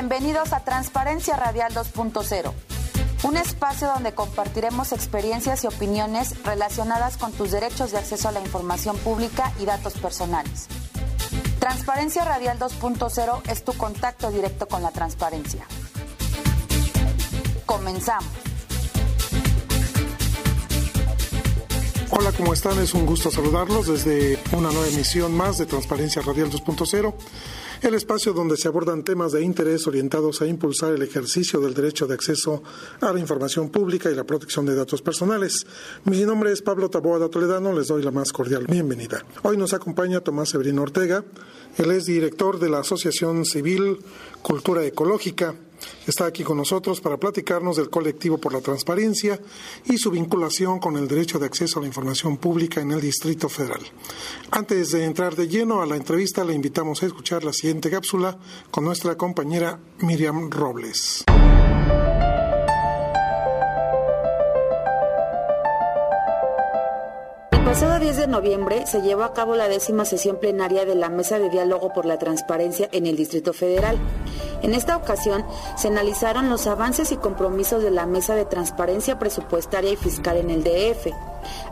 Bienvenidos a Transparencia Radial 2.0, un espacio donde compartiremos experiencias y opiniones relacionadas con tus derechos de acceso a la información pública y datos personales. Transparencia Radial 2.0 es tu contacto directo con la transparencia. Comenzamos. Hola, ¿cómo están? Es un gusto saludarlos desde una nueva emisión más de Transparencia Radial 2.0 el espacio donde se abordan temas de interés orientados a impulsar el ejercicio del derecho de acceso a la información pública y la protección de datos personales. Mi nombre es Pablo Taboada Toledano, les doy la más cordial bienvenida. Hoy nos acompaña Tomás Severino Ortega, él es director de la Asociación Civil Cultura Ecológica Está aquí con nosotros para platicarnos del colectivo por la transparencia y su vinculación con el derecho de acceso a la información pública en el Distrito Federal. Antes de entrar de lleno a la entrevista, le invitamos a escuchar la siguiente cápsula con nuestra compañera Miriam Robles. pasado 10 de noviembre se llevó a cabo la décima sesión plenaria de la Mesa de Diálogo por la Transparencia en el Distrito Federal. En esta ocasión se analizaron los avances y compromisos de la Mesa de Transparencia Presupuestaria y Fiscal en el DF.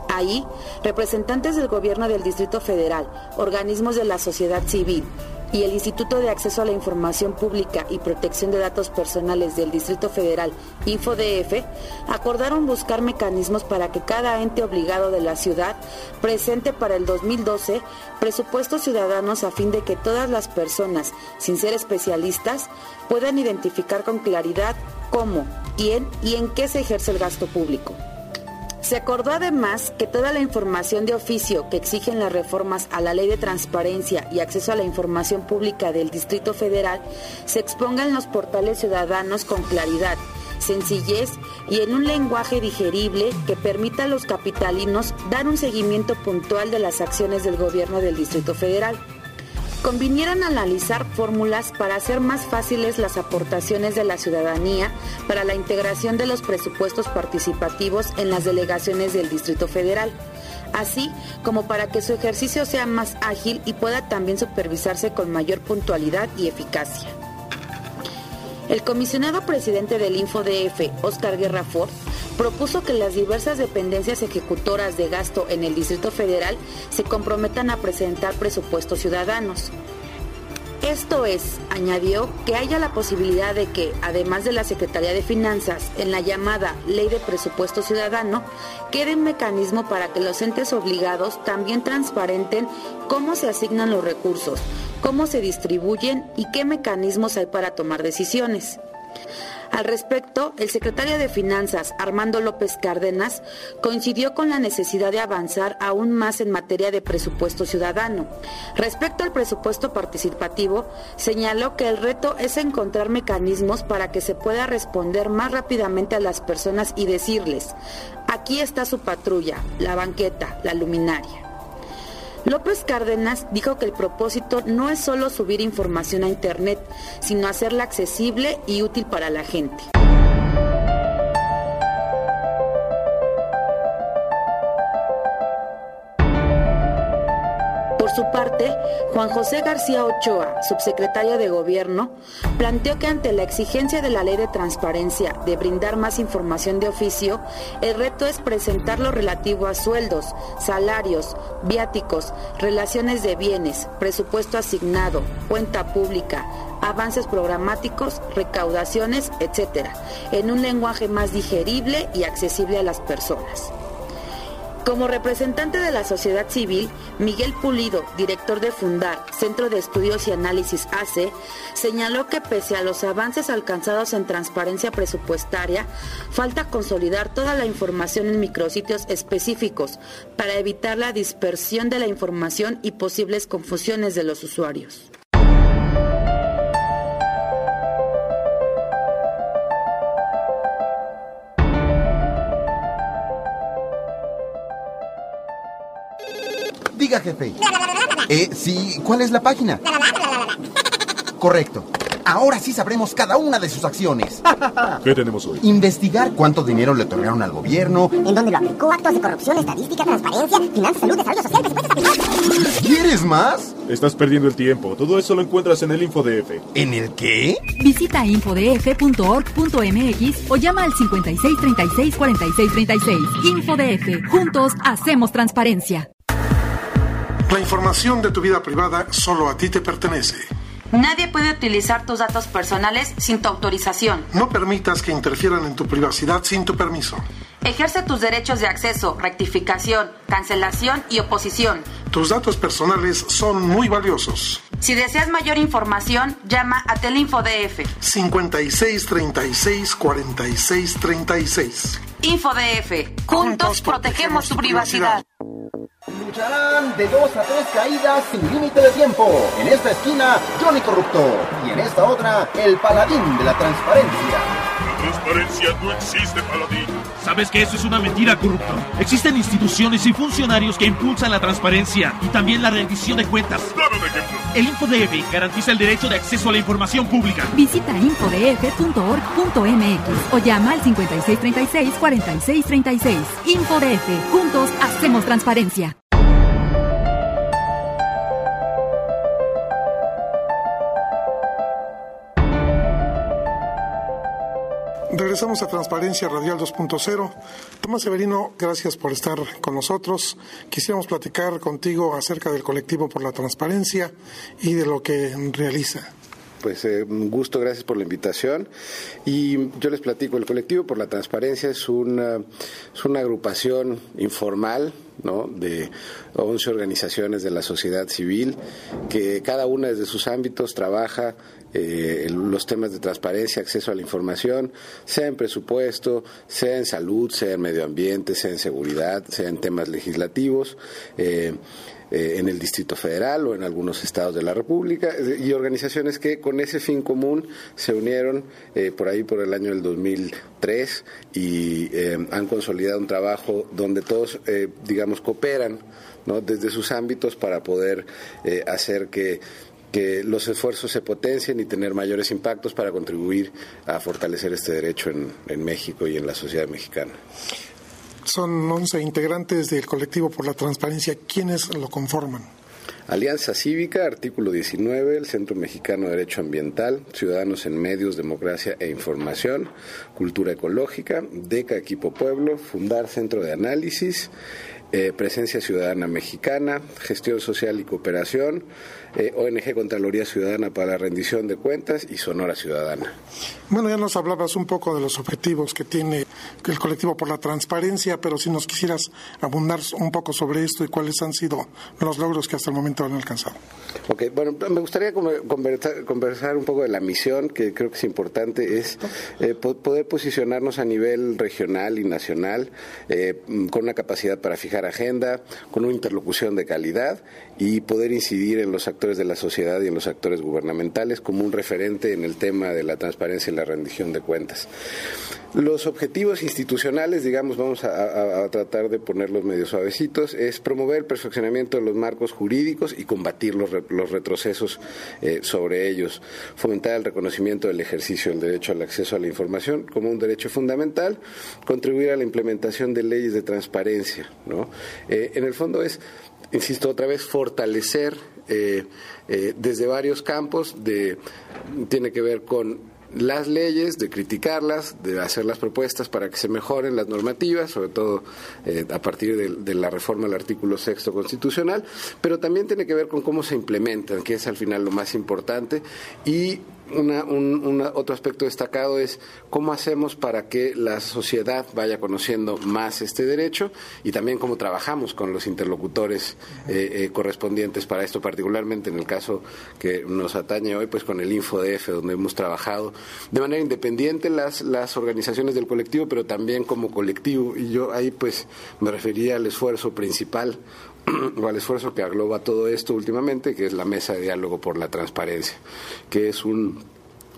Ahí, representantes del Gobierno del Distrito Federal, organismos de la sociedad civil, y el Instituto de Acceso a la Información Pública y Protección de Datos Personales del Distrito Federal, InfoDF, acordaron buscar mecanismos para que cada ente obligado de la ciudad presente para el 2012 presupuestos ciudadanos a fin de que todas las personas, sin ser especialistas, puedan identificar con claridad cómo, quién y en qué se ejerce el gasto público. Se acordó además que toda la información de oficio que exigen las reformas a la Ley de Transparencia y Acceso a la Información Pública del Distrito Federal se exponga en los portales ciudadanos con claridad, sencillez y en un lenguaje digerible que permita a los capitalinos dar un seguimiento puntual de las acciones del gobierno del Distrito Federal convinieran analizar fórmulas para hacer más fáciles las aportaciones de la ciudadanía para la integración de los presupuestos participativos en las delegaciones del Distrito Federal, así como para que su ejercicio sea más ágil y pueda también supervisarse con mayor puntualidad y eficacia. El comisionado presidente del InfoDF, Oscar Guerra Ford, propuso que las diversas dependencias ejecutoras de gasto en el Distrito Federal se comprometan a presentar presupuestos ciudadanos. Esto es, añadió, que haya la posibilidad de que, además de la Secretaría de Finanzas, en la llamada Ley de Presupuesto Ciudadano, quede un mecanismo para que los entes obligados también transparenten cómo se asignan los recursos, cómo se distribuyen y qué mecanismos hay para tomar decisiones. Al respecto, el secretario de Finanzas, Armando López Cárdenas, coincidió con la necesidad de avanzar aún más en materia de presupuesto ciudadano. Respecto al presupuesto participativo, señaló que el reto es encontrar mecanismos para que se pueda responder más rápidamente a las personas y decirles, aquí está su patrulla, la banqueta, la luminaria. López Cárdenas dijo que el propósito no es solo subir información a Internet, sino hacerla accesible y útil para la gente. Su parte, Juan José García Ochoa, subsecretario de Gobierno, planteó que ante la exigencia de la ley de transparencia de brindar más información de oficio, el reto es presentar lo relativo a sueldos, salarios, viáticos, relaciones de bienes, presupuesto asignado, cuenta pública, avances programáticos, recaudaciones, etc., en un lenguaje más digerible y accesible a las personas. Como representante de la sociedad civil, Miguel Pulido, director de Fundar, Centro de Estudios y Análisis ACE, señaló que pese a los avances alcanzados en transparencia presupuestaria, falta consolidar toda la información en micrositios específicos para evitar la dispersión de la información y posibles confusiones de los usuarios. Diga, jefe. Eh, sí, ¿cuál es la página? Correcto. Ahora sí sabremos cada una de sus acciones. ¿Qué tenemos hoy? Investigar cuánto dinero le otorgaron al gobierno. En dónde lo aplicó, actos de corrupción, estadística, transparencia, finanzas, salud, desarrollo social, presupuestos aplicados. ¿Quieres más? Estás perdiendo el tiempo. Todo eso lo encuentras en el InfoDF. ¿En el qué? Visita infodf.org.mx o llama al 56 36 46 36. InfoDF. Juntos hacemos transparencia. La información de tu vida privada solo a ti te pertenece. Nadie puede utilizar tus datos personales sin tu autorización. No permitas que interfieran en tu privacidad sin tu permiso. Ejerce tus derechos de acceso, rectificación, cancelación y oposición. Tus datos personales son muy valiosos. Si deseas mayor información, llama a Telinfodf. 56 36 46 36. Infodf. Juntos protegemos tu privacidad. Lucharán de dos a tres caídas sin límite de tiempo. En esta esquina, Johnny Corrupto. Y en esta otra, el paladín de la transparencia. La transparencia no existe, paladín. ¿Sabes que eso es una mentira, corrupto? Existen instituciones y funcionarios que impulsan la transparencia y también la rendición de cuentas. Dame un ejemplo. El InfoDF garantiza el derecho de acceso a la información pública. Visita infodf.org.mx o llama al 5636 4636. InfoDF. Juntos hacemos transparencia. Regresamos a Transparencia Radial 2.0. Tomás Severino, gracias por estar con nosotros. Quisiéramos platicar contigo acerca del colectivo por la transparencia y de lo que realiza. Pues eh, un gusto, gracias por la invitación. Y yo les platico, el colectivo por la transparencia es una, es una agrupación informal ¿no? de 11 organizaciones de la sociedad civil que cada una desde sus ámbitos trabaja eh, los temas de transparencia, acceso a la información, sea en presupuesto, sea en salud, sea en medio ambiente, sea en seguridad, sea en temas legislativos. Eh, eh, en el Distrito Federal o en algunos estados de la República y organizaciones que con ese fin común se unieron eh, por ahí por el año del 2003 y eh, han consolidado un trabajo donde todos, digamos, cooperan ¿no? desde sus ámbitos para poder hacer que que los esfuerzos se potencien y tener mayores impactos para contribuir a fortalecer este derecho en, en México y en la sociedad mexicana. Son 11 integrantes del colectivo por la transparencia. ¿Quiénes lo conforman? Alianza Cívica, artículo 19, el Centro Mexicano de Derecho Ambiental, Ciudadanos en Medios, Democracia e Información, Cultura Ecológica, DECA Equipo Pueblo, Fundar Centro de Análisis, eh, Presencia Ciudadana Mexicana, Gestión Social y Cooperación, eh, ONG Contraloría Ciudadana para la Rendición de Cuentas y Sonora Ciudadana. Bueno, ya nos hablabas un poco de los objetivos que tiene el colectivo por la transparencia, pero si nos quisieras abundar un poco sobre esto y cuáles han sido los logros que hasta el momento han alcanzado. Ok, bueno, me gustaría conversar, conversar un poco de la misión, que creo que es importante, es eh, poder posicionarnos a nivel regional y nacional eh, con una capacidad para fijar agenda, con una interlocución de calidad y poder incidir en los actores de la sociedad y en los actores gubernamentales como un referente en el tema de la transparencia y la rendición de cuentas. Los objetivos institucionales, digamos, vamos a, tratar de ponerlos medio suavecitos, es promover el perfeccionamiento de los marcos jurídicos y combatir los, los retrocesos eh, sobre ellos, fomentar el reconocimiento del ejercicio del derecho al acceso a la información como un derecho fundamental, contribuir a la implementación de leyes de transparencia. ¿no? Eh, en el fondo es insisto otra vez, fortalecer eh, eh, desde varios campos, de, tiene que ver con las leyes, de criticarlas, de hacer las propuestas para que se mejoren las normativas, sobre todo eh, a partir de, de, la reforma del artículo sexto constitucional, pero también tiene que ver con cómo se implementan, que es al final lo más importante, y una, un, otro aspecto destacado es cómo hacemos para que la sociedad vaya conociendo más este derecho y también cómo trabajamos con los interlocutores eh, eh, correspondientes para esto, particularmente en el caso que nos atañe hoy, pues con el InfoDF, donde hemos trabajado de manera independiente las, las organizaciones del colectivo, pero también como colectivo. Y yo ahí pues me refería al esfuerzo principal o al esfuerzo que agloba todo esto últimamente, que es la mesa de diálogo por la transparencia, que es un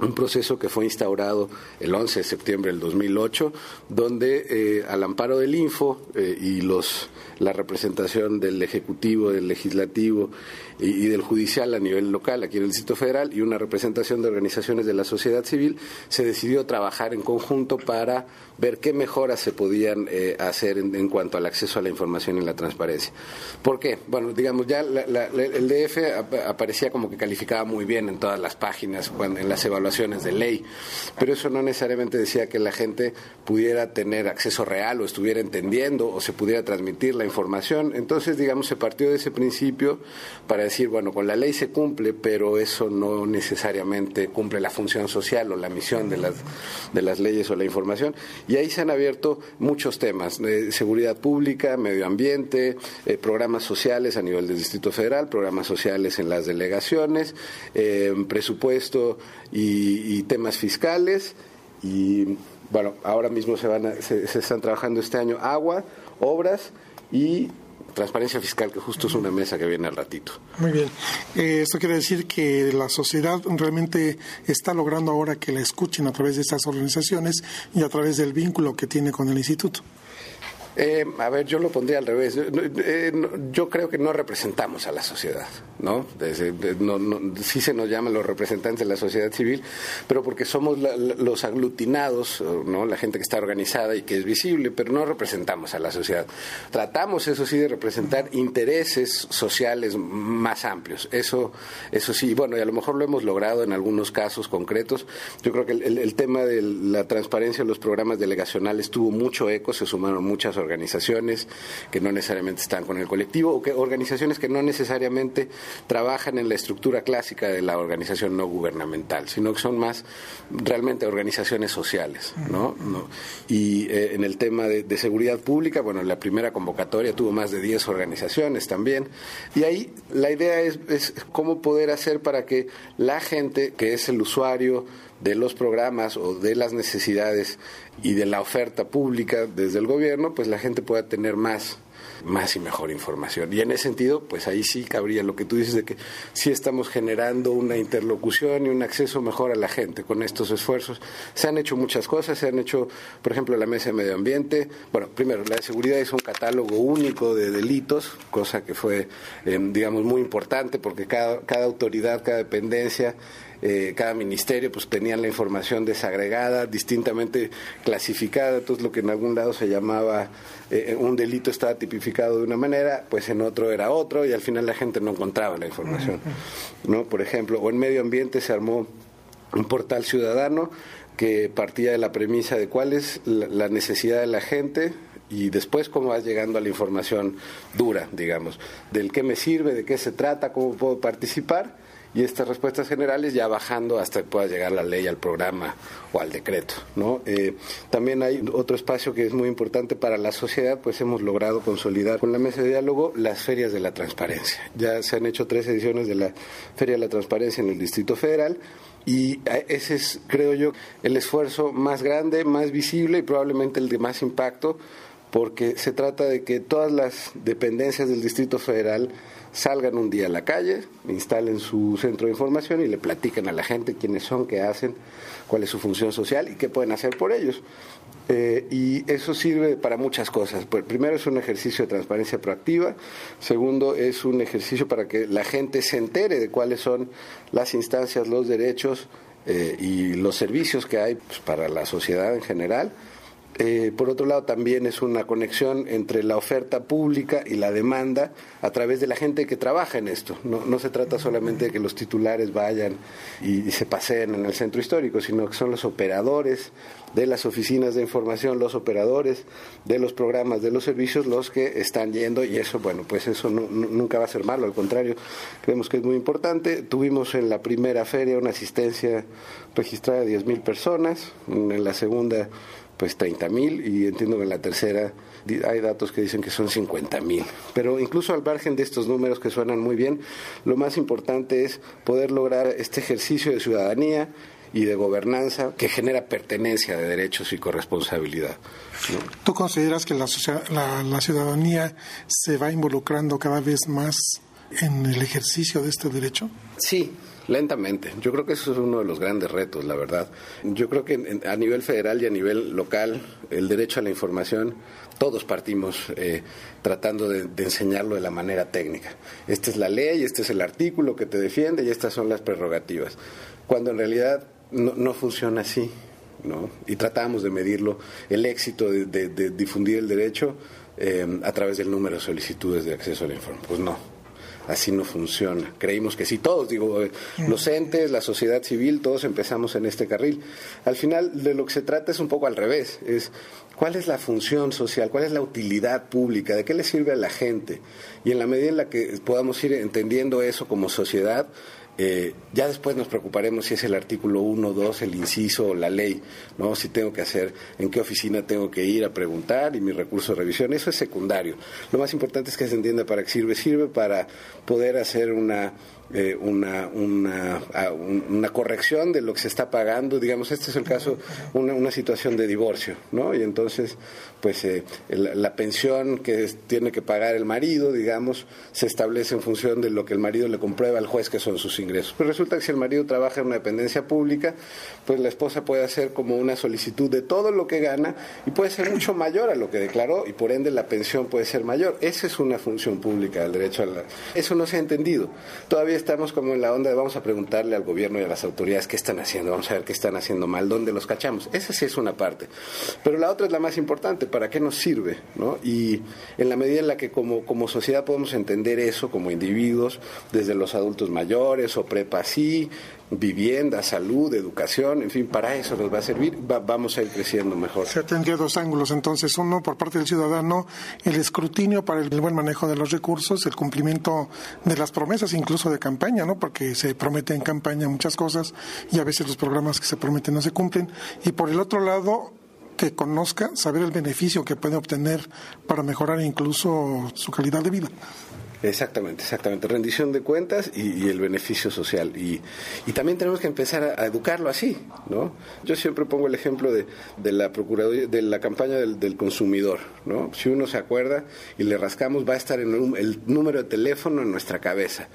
un proceso que fue instaurado el 11 de septiembre del 2008, donde eh, al amparo del Info eh, y los la representación del Ejecutivo, del Legislativo y, del Judicial a nivel local, aquí en el Distrito Federal, y una representación de organizaciones de la sociedad civil, se decidió trabajar en conjunto para ver qué mejoras se podían eh, hacer en, cuanto al acceso a la información y la transparencia. ¿Por qué? Bueno, digamos, ya el DF aparecía como que calificaba muy bien en todas las páginas, en las evaluaciones de ley, pero eso no necesariamente decía que la gente pudiera tener acceso real o estuviera entendiendo o se pudiera transmitir la información. Entonces, digamos, se partió de ese principio para decir, bueno, con la ley se cumple, pero eso no necesariamente cumple la función social o la misión de las, de las leyes o la información. Y ahí se han abierto muchos temas, de seguridad pública, medio ambiente, eh, programas sociales a nivel del Distrito Federal, programas sociales en las delegaciones, eh, presupuesto y, temas fiscales. Y bueno, ahora mismo se, van se están trabajando este año agua, obras y transparencia fiscal, que justo es una mesa que viene al ratito. Muy bien. Eh, esto quiere decir que la sociedad realmente está logrando ahora que la escuchen a través de estas organizaciones y a través del vínculo que tiene con el instituto. Eh, a ver, yo lo pondría al revés. Eh, yo creo que no representamos a la sociedad, ¿no? sí se nos llaman los representantes de la sociedad civil, pero porque somos los aglutinados, ¿no? La gente que está organizada y que es visible, pero no representamos a la sociedad. Tratamos, eso sí, de representar intereses sociales más amplios. Eso, eso sí, bueno, y a lo mejor lo hemos logrado en algunos casos concretos. Yo creo que el tema de la transparencia de los programas delegacionales tuvo mucho eco, se sumaron muchas organizaciones organizaciones que no necesariamente están con el colectivo o que organizaciones que no necesariamente trabajan en la estructura clásica de la organización no gubernamental, sino que son más realmente organizaciones sociales, ¿no? Y eh, en el tema de, seguridad pública, bueno, la primera convocatoria tuvo más de 10 organizaciones también, y ahí la idea es, es cómo poder hacer para que la gente que es el usuario de los programas o de las necesidades y de la oferta pública desde el gobierno, pues la gente pueda tener más más y mejor información. Y en ese sentido, pues ahí sí cabría lo que tú dices de que sí estamos generando una interlocución y un acceso mejor a la gente con estos esfuerzos. Se han hecho muchas cosas, se han hecho, por ejemplo, la Mesa de Medio Ambiente. Bueno, primero, la de seguridad es un catálogo único de delitos, cosa que fue, eh, digamos, muy importante porque cada, cada autoridad, cada dependencia eh, cada ministerio pues tenían la información desagregada, distintamente clasificada, entonces lo que en algún lado se llamaba eh, un delito estaba tipificado de una manera, pues en otro era otro y al final la gente no encontraba la información, ¿no? Por ejemplo, o en medio ambiente se armó un portal ciudadano que partía de la premisa de cuál es la necesidad de la gente, y después cómo vas llegando a la información dura, digamos, del qué me sirve, de qué se trata, cómo puedo participar y estas respuestas generales ya bajando hasta que pueda llegar la ley al programa o al decreto. ¿no? Eh, también hay otro espacio que es muy importante para la sociedad, pues hemos logrado consolidar con la mesa de diálogo las ferias de la transparencia. Ya se han hecho tres ediciones de la Feria de la Transparencia en el Distrito Federal. Y ese es, creo yo, el esfuerzo más grande, más visible y probablemente el de más impacto, porque se trata de que todas las dependencias del Distrito Federal salgan un día a la calle, instalen su centro de información y le platiquen a la gente quiénes son, qué hacen, cuál es su función social y qué pueden hacer por ellos. Eh, y eso sirve para muchas cosas. Pues, primero es un ejercicio de transparencia proactiva, segundo es un ejercicio para que la gente se entere de cuáles son las instancias, los derechos eh, y los servicios que hay pues, para la sociedad en general. Eh, por otro lado, también es una conexión entre la oferta pública y la demanda a través de la gente que trabaja en esto. No, se trata solamente de que los titulares vayan y, se paseen en el centro histórico, sino que son los operadores de las oficinas de información, los operadores de los programas, de los servicios, los que están yendo y eso, bueno, pues eso nunca va a ser malo, al contrario, creemos que es muy importante. Tuvimos en la primera feria una asistencia registrada de 10.000 personas, en la segunda pues 30 mil y entiendo que en la tercera hay datos que dicen que son 50 mil. Pero incluso al margen de estos números que suenan muy bien, lo más importante es poder lograr este ejercicio de ciudadanía y de gobernanza que genera pertenencia de derechos y corresponsabilidad. ¿Tú consideras que la, la, la ciudadanía se va involucrando cada vez más en el ejercicio de este derecho? Sí, Lentamente. Yo creo que eso es uno de los grandes retos, la verdad. Yo creo que a nivel federal y a nivel local, el derecho a la información, todos partimos eh, tratando de, enseñarlo de la manera técnica. Esta es la ley, este es el artículo que te defiende y estas son las prerrogativas. Cuando en realidad no, funciona así. ¿no? Y tratamos de medirlo, el éxito de, difundir el derecho eh, a través del número de solicitudes de acceso a la información. Pues no así no funciona. Creímos que sí, todos, digo, eh, los entes, la sociedad civil, todos empezamos en este carril. Al final de lo que se trata es un poco al revés, es cuál es la función social, cuál es la utilidad pública, de qué le sirve a la gente. Y en la medida en la que podamos ir entendiendo eso como sociedad, eh, ya después nos preocuparemos si es el artículo 1, 2, el inciso o la ley, ¿no? Si tengo que hacer, en qué oficina tengo que ir a preguntar y mi recurso de revisión. Eso es secundario. Lo más importante es que se entienda para qué sirve. Sirve para poder hacer una eh, una, una, una, corrección de lo que se está pagando. Digamos, este es el caso, una, una situación de divorcio, ¿no? Y entonces, pues eh, la pensión que tiene que pagar el marido, digamos, se establece en función de lo que el marido le comprueba al juez que son sus ingresos. Pero resulta que si el marido trabaja en una dependencia pública, pues la esposa puede hacer como una solicitud de todo lo que gana y puede ser mucho mayor a lo que declaró y por ende la pensión puede ser mayor. Esa es una función pública del derecho a la... Eso no se ha entendido. Todavía estamos como en la onda de vamos a preguntarle al gobierno y a las autoridades qué están haciendo, vamos a ver qué están haciendo mal, dónde los cachamos. Esa sí es una parte. Pero la otra es la más importante, ¿para qué nos sirve? ¿no? Y en la medida en la que como, como sociedad podemos entender eso como individuos, desde los adultos mayores o prepa sí, vivienda, salud, educación, en fin, para eso nos va a servir, vamos a ir creciendo mejor. Se tendría dos ángulos, entonces, uno por parte del ciudadano, el escrutinio para el buen manejo de los recursos, el cumplimiento de las promesas, incluso de campaña, ¿no? Porque se promete en campaña muchas cosas y a veces los programas que se prometen no se cumplen. Y por el otro lado, que conozca, saber el beneficio que puede obtener para mejorar incluso su calidad de vida. Exactamente, exactamente. Rendición de cuentas y, el beneficio social. Y, y, también tenemos que empezar a, educarlo así, ¿no? Yo siempre pongo el ejemplo de, de la procuraduría, de la campaña del, del, consumidor, ¿no? Si uno se acuerda y le rascamos, va a estar en el número de teléfono en nuestra cabeza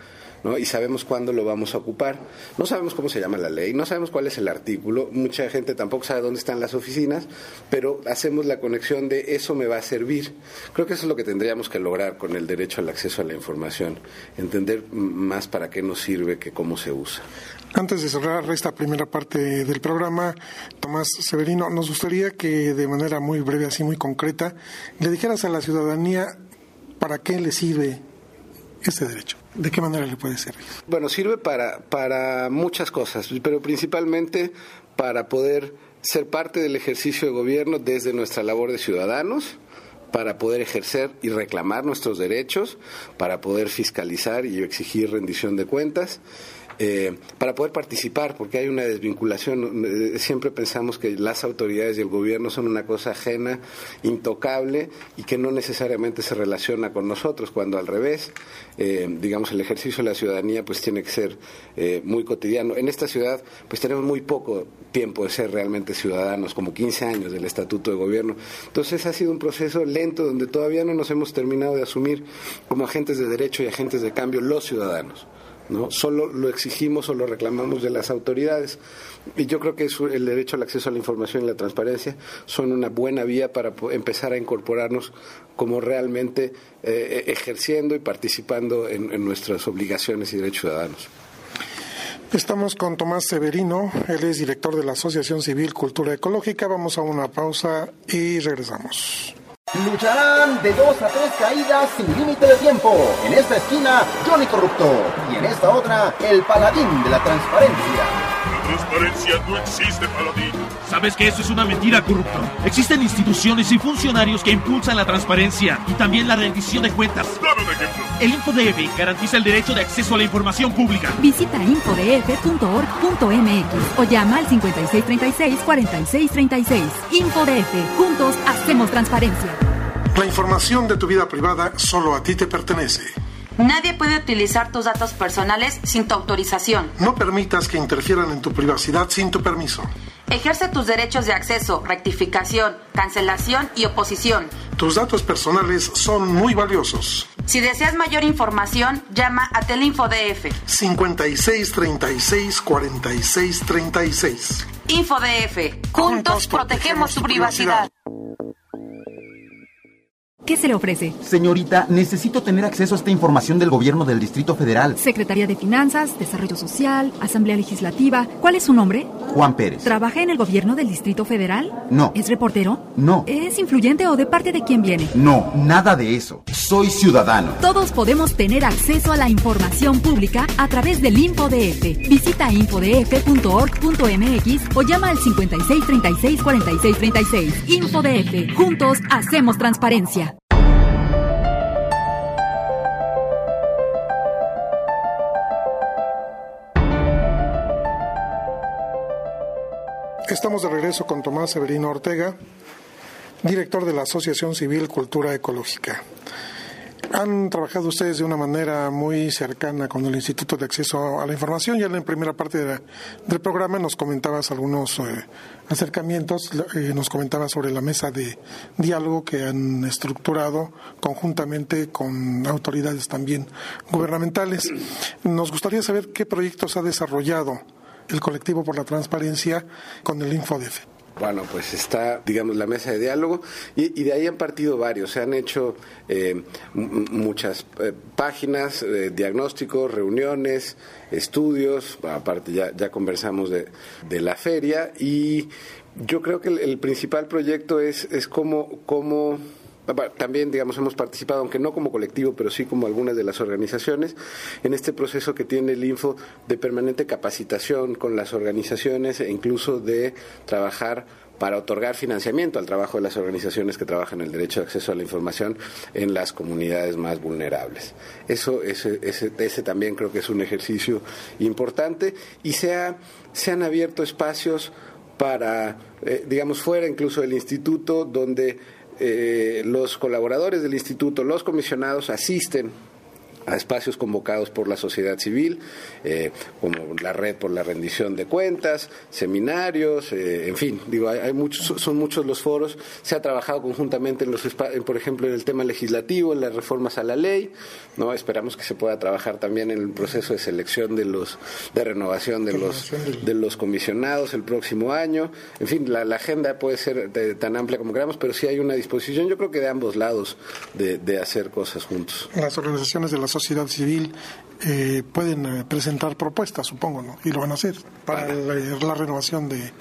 y sabemos cuándo lo vamos a ocupar. No sabemos cómo se llama la ley, no sabemos cuál es el artículo, mucha gente tampoco sabe dónde están las oficinas, pero hacemos la conexión de eso me va a servir. Creo que eso es lo que tendríamos que lograr con el derecho al acceso a la información, entender más para qué nos sirve que cómo se usa. Antes de cerrar esta primera parte del programa, Tomás Severino, nos gustaría que de manera muy breve, así muy concreta, le dijeras a la ciudadanía para qué le sirve este derecho. ¿De qué manera le puede servir? Bueno, sirve para, para muchas cosas, pero principalmente para poder ser parte del ejercicio de gobierno desde nuestra labor de ciudadanos, para poder ejercer y reclamar nuestros derechos, para poder fiscalizar y exigir rendición de cuentas eh, para poder participar, porque hay una desvinculación. Eh, siempre pensamos que las autoridades y el gobierno son una cosa ajena, intocable y que no necesariamente se relaciona con nosotros, cuando al revés, eh, digamos, el ejercicio de la ciudadanía pues tiene que ser muy cotidiano. En esta ciudad pues tenemos muy poco tiempo de ser realmente ciudadanos, como 15 años del estatuto de gobierno. Entonces ha sido un proceso lento donde todavía no nos hemos terminado de asumir como agentes de derecho y agentes de cambio los ciudadanos. ¿No? Solo lo exigimos o lo reclamamos de las autoridades. Y yo creo que el derecho al acceso a la información y la transparencia son una buena vía para empezar a incorporarnos como realmente eh, ejerciendo y participando en, nuestras obligaciones y derechos ciudadanos. Estamos con Tomás Severino, él es director de la Asociación Civil Cultura Ecológica. Vamos a una pausa y regresamos. Lucharán de dos a tres caídas sin límite de tiempo. En esta esquina, Johnny Corrupto. Y en esta otra, el paladín de la transparencia transparencia no existe, Paladín. ¿Sabes que eso es una mentira, corrupto? Existen instituciones y funcionarios que impulsan la transparencia y también la rendición de cuentas. Dame un ejemplo. El InfoDF garantiza el derecho de acceso a la información pública. Visita infodf.org.mx o llama al 5636-4636. InfoDF. Juntos hacemos transparencia. La información de tu vida privada solo a ti te pertenece. Nadie puede utilizar tus datos personales sin tu autorización. No permitas que interfieran en tu privacidad sin tu permiso. Ejerce tus derechos de acceso, rectificación, cancelación y oposición. Tus datos personales son muy valiosos. Si deseas mayor información, llama a Telinfodf. 56 36 46 36. Infodf. Juntos protegemos tu privacidad. ¿Qué se le ofrece? Señorita, necesito tener acceso a esta información del gobierno del Distrito Federal. Secretaría de Finanzas, Desarrollo Social, Asamblea Legislativa. ¿Cuál es su nombre? Juan Pérez. ¿Trabaja en el gobierno del Distrito Federal? No. ¿Es reportero? No. ¿Es influyente o de parte de quién viene? No, nada de eso. Soy ciudadano. Todos podemos tener acceso a la información pública a través del InfoDF. Visita infodf.org.mx o llama al 56 36 46 36. InfoDF. Juntos hacemos transparencia. Estamos de regreso con Tomás Severino Ortega, director de la Asociación Civil Cultura Ecológica. Han trabajado ustedes de una manera muy cercana con el Instituto de Acceso a la Información. Ya en la primera parte de la- del programa nos comentabas algunos eh, acercamientos, eh, nos comentabas sobre la mesa de diálogo que han estructurado conjuntamente con autoridades también gubernamentales. Nos gustaría saber qué proyectos ha desarrollado el colectivo por la transparencia con el InfoDef. Bueno, pues está, digamos, la mesa de diálogo y, y de ahí han partido varios. Se han hecho eh, muchas eh, páginas, eh, diagnósticos, reuniones, estudios. Aparte, ya, ya conversamos de, de la feria y yo creo que el, el principal proyecto es, es cómo, cómo también, digamos, hemos participado, aunque no como colectivo, pero sí como algunas de las organizaciones, en este proceso que tiene el Info de permanente capacitación con las organizaciones e incluso de trabajar para otorgar financiamiento al trabajo de las organizaciones que trabajan el derecho de acceso a la información en las comunidades más vulnerables. Eso, ese, ese, ese también creo que es un ejercicio importante y se, ha, se han abierto espacios para, eh, digamos, fuera incluso del instituto, donde eh, los colaboradores del instituto, los comisionados asisten a espacios convocados por la sociedad civil, eh, como la red por la rendición de cuentas, seminarios, eh, en fin, digo, hay, hay, muchos, son muchos los foros. Se ha trabajado conjuntamente en los, por ejemplo, en el tema legislativo, en las reformas a la ley. No, esperamos que se pueda trabajar también en el proceso de selección de los, de renovación de los, de los comisionados el próximo año. En fin, la, la agenda puede ser de, tan amplia como queramos, pero sí hay una disposición, yo creo que de ambos lados, de, de hacer cosas juntos. Las organizaciones de la sociedad civil eh, pueden eh, presentar propuestas, supongo, ¿no? Y lo van a hacer para la, la renovación de,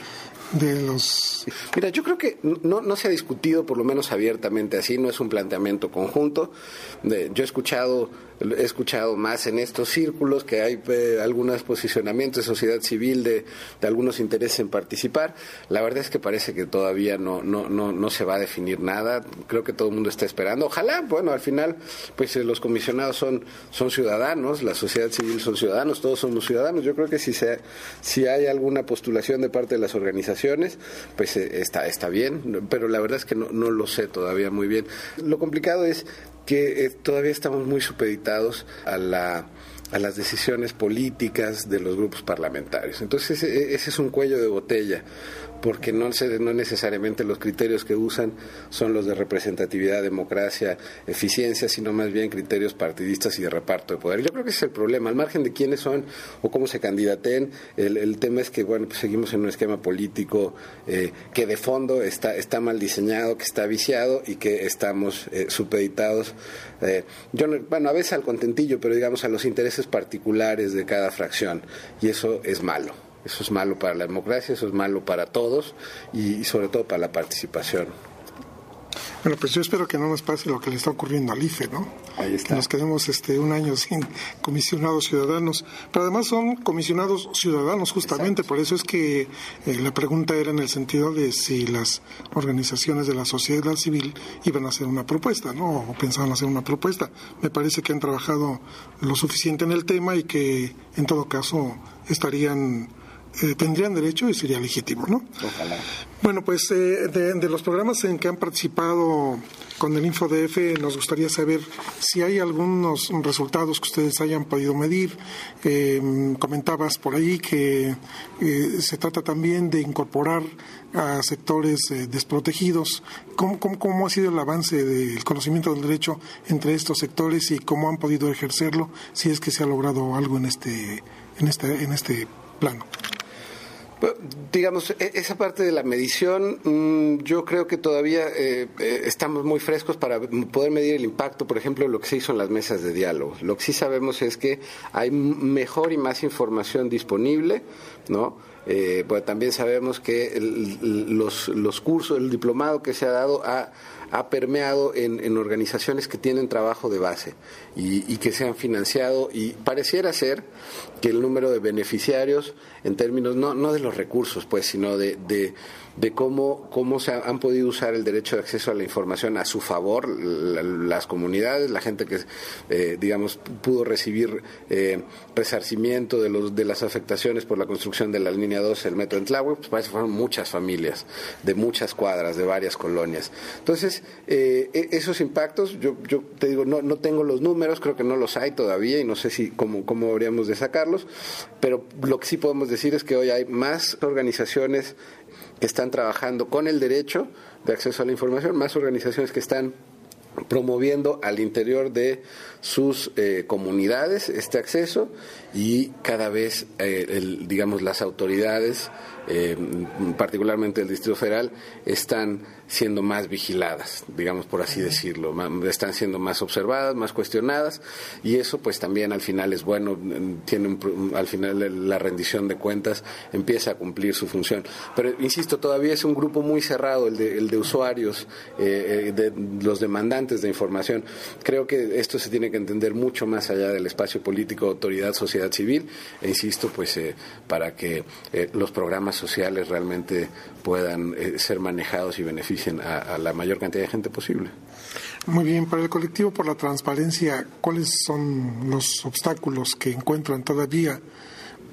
de los... Mira, yo creo que no, no se ha discutido, por lo menos abiertamente así, no es un planteamiento conjunto. De, yo he escuchado, he escuchado más en estos círculos que hay eh, algunos posicionamientos de sociedad civil de, de, algunos intereses en participar. La verdad es que parece que todavía no, no, no, no se va a definir nada. Creo que todo el mundo está esperando. Ojalá, bueno, al final, pues eh, los comisionados son, son ciudadanos, la sociedad civil son ciudadanos, todos somos ciudadanos. Yo creo que si, se, si hay alguna postulación de parte de las organizaciones, pues eh, está, está bien, pero la verdad es que no, no lo sé todavía muy bien. Lo complicado es que eh, todavía estamos muy supeditados a la a las decisiones políticas de los grupos parlamentarios. Entonces ese, ese es un cuello de botella, porque no, no necesariamente los criterios que usan son los de representatividad, democracia, eficiencia, sino más bien criterios partidistas y de reparto de poder. Yo creo que ese es el problema, al margen de quiénes son o cómo se candidaten, el, el tema es que bueno, pues seguimos en un esquema político eh, que de fondo está, está mal diseñado, que está viciado y que estamos eh, supeditados, eh, yo no, bueno, a veces al contentillo, pero digamos a los intereses particulares de cada fracción, y eso es malo. Eso es malo para la democracia, eso es malo para todos y, y, sobre todo para la participación. Bueno, pues yo espero que no nos pase lo que le está ocurriendo al IFE, ¿no? Ahí está. Que nos quedemos este, un año sin comisionados ciudadanos. Pero además son comisionados ciudadanos, justamente. Exacto. Por eso es que eh, la pregunta era en el sentido de si las organizaciones de la sociedad civil iban a hacer una propuesta, ¿no? O pensaban hacer una propuesta. Me parece que han trabajado lo suficiente en el tema y que, en todo caso, estarían eh, tendrían derecho y sería legítimo, ¿no? Ojalá. Bueno, pues eh, de, de, los programas en que han participado con el InfoDF, nos gustaría saber si hay algunos resultados que ustedes hayan podido medir. Eh, comentabas por ahí que eh, se trata también de incorporar a sectores eh, desprotegidos. ¿Cómo, ¿Cómo, cómo, ha sido el avance del conocimiento del derecho entre estos sectores y cómo han podido ejercerlo, si es que se ha logrado algo en este, en este, en este plano? Digamos, e, esa parte de la medición, mm, yo creo que todavía eh, eh, estamos muy frescos para poder medir el impacto, por ejemplo, lo que se hizo en las mesas de diálogo. Lo que sí sabemos es que hay mejor y más información disponible, ¿no? Eh, pues también sabemos que el, los, los cursos, el diplomado que se ha dado ha ha permeado en, en, organizaciones que tienen trabajo de base y, que se han financiado y pareciera ser que el número de beneficiarios en términos no, no de los recursos pues sino de, de cómo, cómo se han podido usar el derecho de acceso a la información a su favor la, las comunidades, la gente que, eh, digamos, pudo recibir eh, resarcimiento de, los, de las afectaciones por la construcción de la línea 12 del metro en Tláhuac, pues parece que fueron muchas familias, de muchas cuadras, de varias colonias. Entonces, eh, esos impactos, yo, te digo, no, no tengo los números, creo que no los hay todavía y no sé si cómo, cómo habríamos de sacarlos, pero lo que sí podemos decir es que hoy hay más organizaciones que están trabajando con el derecho de acceso a la información, más organizaciones que están promoviendo al interior de sus eh, comunidades este acceso y cada vez, eh, el, digamos, las autoridades, particularmente el Distrito Federal, están siendo más vigiladas, digamos por así decirlo, están siendo más observadas, más cuestionadas y eso pues también al final es bueno, tiene un, al final la rendición de cuentas empieza a cumplir su función. Pero insisto, todavía es un grupo muy cerrado el de, el de usuarios, eh, de los demandantes de información. Creo que esto se tiene que entender mucho más allá del espacio político, autoridad, sociedad civil e insisto pues eh, para que eh, los programas sociales realmente puedan eh, ser manejados y a, a, la mayor cantidad de gente posible. Muy bien, para el colectivo por la transparencia, ¿cuáles son los obstáculos que encuentran todavía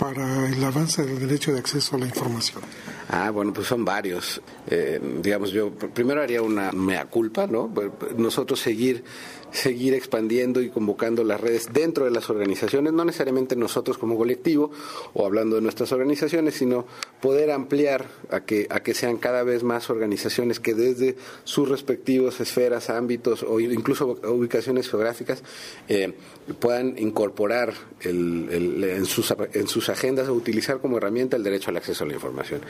para el avance del derecho de acceso a la información? Ah, bueno, pues son varios. Eh, digamos, yo primero haría una mea culpa, ¿no? Nosotros seguir seguir expandiendo y convocando las redes dentro de las organizaciones, no necesariamente nosotros como colectivo o hablando de nuestras organizaciones, sino poder ampliar a que, a que sean cada vez más organizaciones que desde sus respectivas esferas, ámbitos o incluso ubicaciones geográficas eh, puedan incorporar el, el, en, sus, en sus agendas o utilizar como herramienta el derecho al acceso a la información.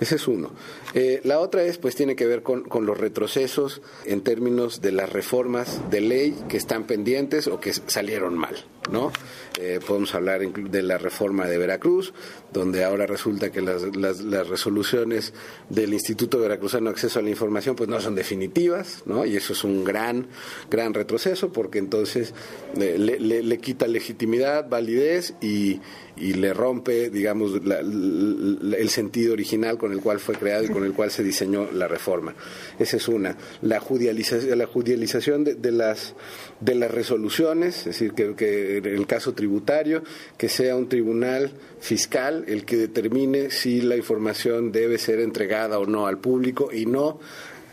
Ese es uno. Eh, la otra es, pues, tiene que ver con, con los retrocesos en términos de las reformas de ley que están pendientes o que salieron mal, ¿no? Eh, podemos hablar de la reforma de Veracruz, donde ahora resulta que las, las, resoluciones del Instituto Veracruzano de Acceso a la Información pues no son definitivas, ¿no? Y eso es un gran, gran retroceso porque entonces eh, le, le, quita legitimidad, validez y, y le rompe, digamos, la, el sentido original con el cual fue creado y con el cual se diseñó la reforma. Esa es una. La judicialización, la judicialización de, de las, de las resoluciones, es decir, que, el caso tributario, que sea un tribunal fiscal el que determine si la información debe ser entregada o no al público y no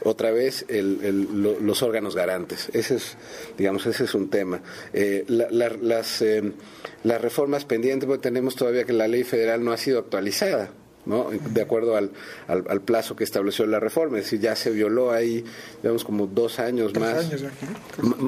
otra vez el, el, lo, los órganos garantes. Ese es, digamos, ese es un tema. Eh, la, eh, las reformas pendientes, porque tenemos todavía que la ley federal no ha sido actualizada. ¿No? de acuerdo al, al, al, plazo que estableció la reforma. Es decir, ya se violó ahí, digamos, como dos años Tres más. Años aquí,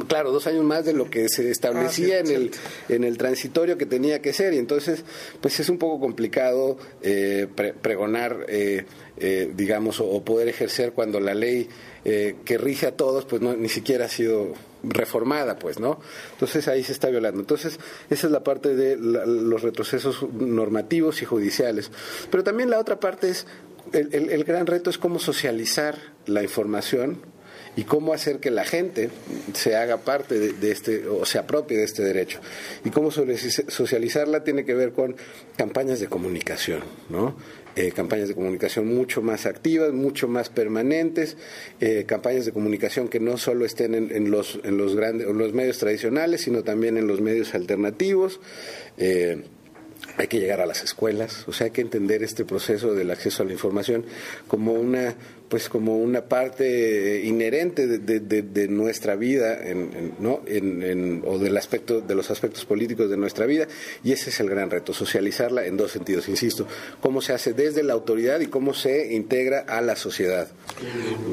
claro, dos años más de lo que se establecía ah, en, el, en el transitorio que tenía que ser. Y entonces, pues es un poco complicado eh, pre pregonar, eh, eh, digamos, o, poder ejercer cuando la ley que rige a todos, pues no, ni siquiera ha sido reformada, pues, ¿no? Entonces ahí se está violando. Entonces, esa es la parte de la, los retrocesos normativos y judiciales. Pero también la otra parte es, el gran reto es cómo socializar la información y cómo hacer que la gente se haga parte de, de, este o se apropie de este derecho. Y cómo socializarla tiene que ver con campañas de comunicación, ¿no? Eh, campañas de comunicación mucho más activas, mucho más permanentes, eh, campañas de comunicación que no solo estén en, en los en los grandes en los medios tradicionales, sino también en los medios alternativos. Eh, hay que llegar a las escuelas, o sea, hay que entender este proceso del acceso a la información como una pues como una parte inherente de, nuestra vida ¿no? En, o del aspecto de los aspectos políticos de nuestra vida y ese es el gran reto socializarla en dos sentidos insisto cómo se hace desde la autoridad y cómo se integra a la sociedad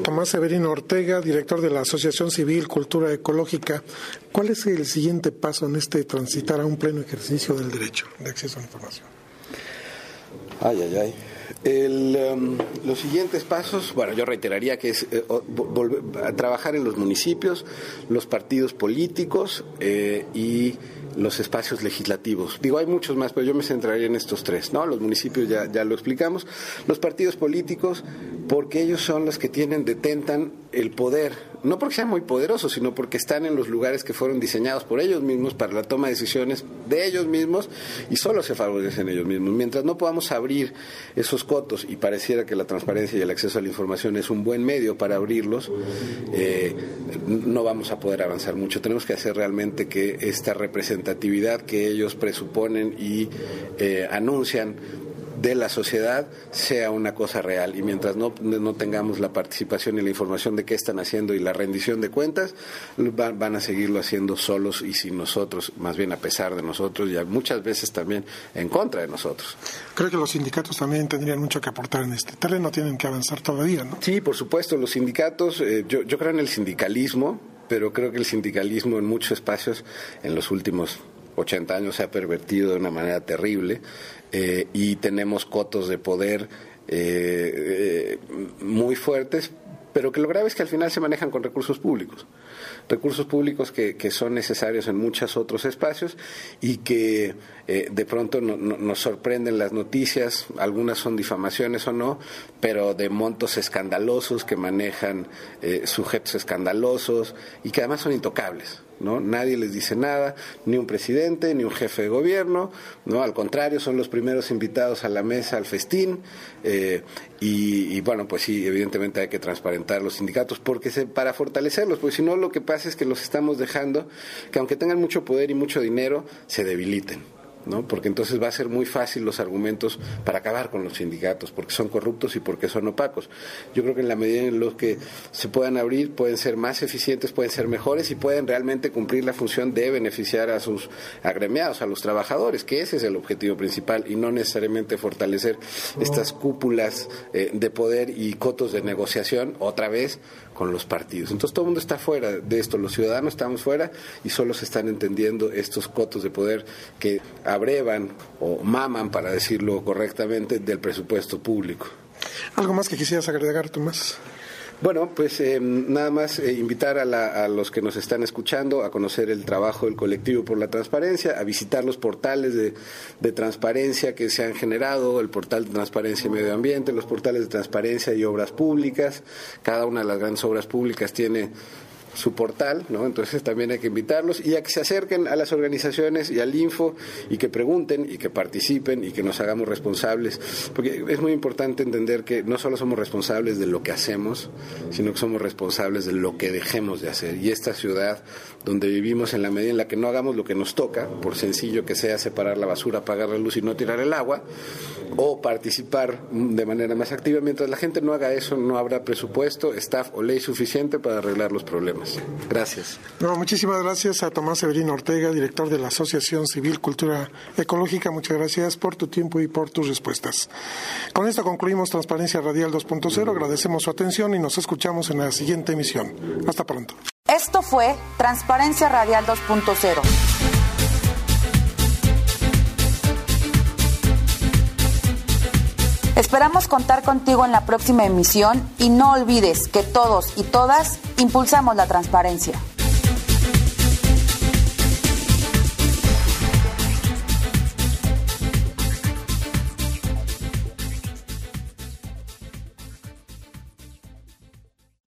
Tomás Severino Ortega director de la Asociación Civil Cultura Ecológica ¿cuál es el siguiente paso en este transitar a un pleno ejercicio del derecho de acceso a la información? Ay, ay, ay. El, um, los siguientes pasos, bueno, yo reiteraría que es eh, trabajar en los municipios, los partidos políticos eh, y los espacios legislativos. Digo, hay muchos más, pero yo me centraría en estos tres, ¿no? Los municipios ya, ya lo explicamos. Los partidos políticos, porque ellos son los que tienen, detentan el poder, no porque sean muy poderosos, sino porque están en los lugares que fueron diseñados por ellos mismos para la toma de decisiones de ellos mismos y solo se favorecen ellos mismos. Mientras no podamos abrir esos cotos y pareciera que la transparencia y el acceso a la información es un buen medio para abrirlos, eh, no vamos a poder avanzar mucho. Tenemos que hacer realmente que esta representatividad que ellos presuponen y eh, anuncian de la sociedad sea una cosa real. Y mientras no, no tengamos la participación y la información de qué están haciendo y la rendición de cuentas, van, van, a seguirlo haciendo solos y sin nosotros, más bien a pesar de nosotros y muchas veces también en contra de nosotros. Creo que los sindicatos también tendrían mucho que aportar en este terreno, tienen que avanzar todavía, ¿no? Sí, por supuesto, los sindicatos, eh, yo, yo creo en el sindicalismo, pero creo que el sindicalismo en muchos espacios en los últimos 80 años se ha pervertido de una manera terrible eh, y tenemos cotos de poder eh, eh, muy fuertes, pero que lo grave es que al final se manejan con recursos públicos. Recursos públicos que, que son necesarios en muchos otros espacios y que de pronto nos sorprenden las noticias, algunas son difamaciones o no, pero de montos escandalosos que manejan sujetos escandalosos y que además son intocables. ¿No? Nadie les dice nada, ni un presidente, ni un jefe de gobierno, ¿no? Al contrario, son los primeros invitados a la mesa, al festín, eh, y, bueno, pues sí, evidentemente hay que transparentar los sindicatos porque se, para fortalecerlos, porque si no lo que pasa es que los estamos dejando que aunque tengan mucho poder y mucho dinero, se debiliten. ¿No? Porque entonces va a ser muy fácil los argumentos para acabar con los sindicatos, porque son corruptos y porque son opacos. Yo creo que en la medida en los que se puedan abrir, pueden ser más eficientes, pueden ser mejores y pueden realmente cumplir la función de beneficiar a sus agremiados, a los trabajadores, que ese es el objetivo principal y no necesariamente fortalecer estas cúpulas eh, de poder y cotos de negociación otra vez con los partidos. Entonces todo el mundo está fuera de esto, los ciudadanos estamos fuera y solo se están entendiendo estos cotos de poder que abrevan o maman, para decirlo correctamente, del presupuesto público. ¿Algo más que quisieras agregar, Tomás? Bueno, pues eh, nada más eh, invitar a, los que nos están escuchando a conocer el trabajo del colectivo por la transparencia, a visitar los portales de, de, transparencia que se han generado, el portal de transparencia y medio ambiente, los portales de transparencia y obras públicas. Cada una de las grandes obras públicas tiene su portal, ¿no? Entonces también hay que invitarlos y a que se acerquen a las organizaciones y al info y que pregunten y que participen y que nos hagamos responsables, porque es muy importante entender que no solo somos responsables de lo que hacemos, sino que somos responsables de lo que dejemos de hacer. Y esta ciudad donde vivimos en la medida en la que no hagamos lo que nos toca, por sencillo que sea separar la basura, apagar la luz y no tirar el agua, o participar de manera más activa, mientras la gente no haga eso, no habrá presupuesto, staff o ley suficiente para arreglar los problemas. Gracias. muchísimas gracias a Tomás Severino Ortega, director de la Asociación Civil Cultura Ecológica. Muchas gracias por tu tiempo y por tus respuestas. Con esto concluimos Transparencia Radial 2.0. Agradecemos su atención y nos escuchamos en la siguiente emisión. Hasta pronto. Esto fue Transparencia Radial 2.0. Esperamos contar contigo en la próxima emisión y no olvides que todos y todas impulsamos la transparencia.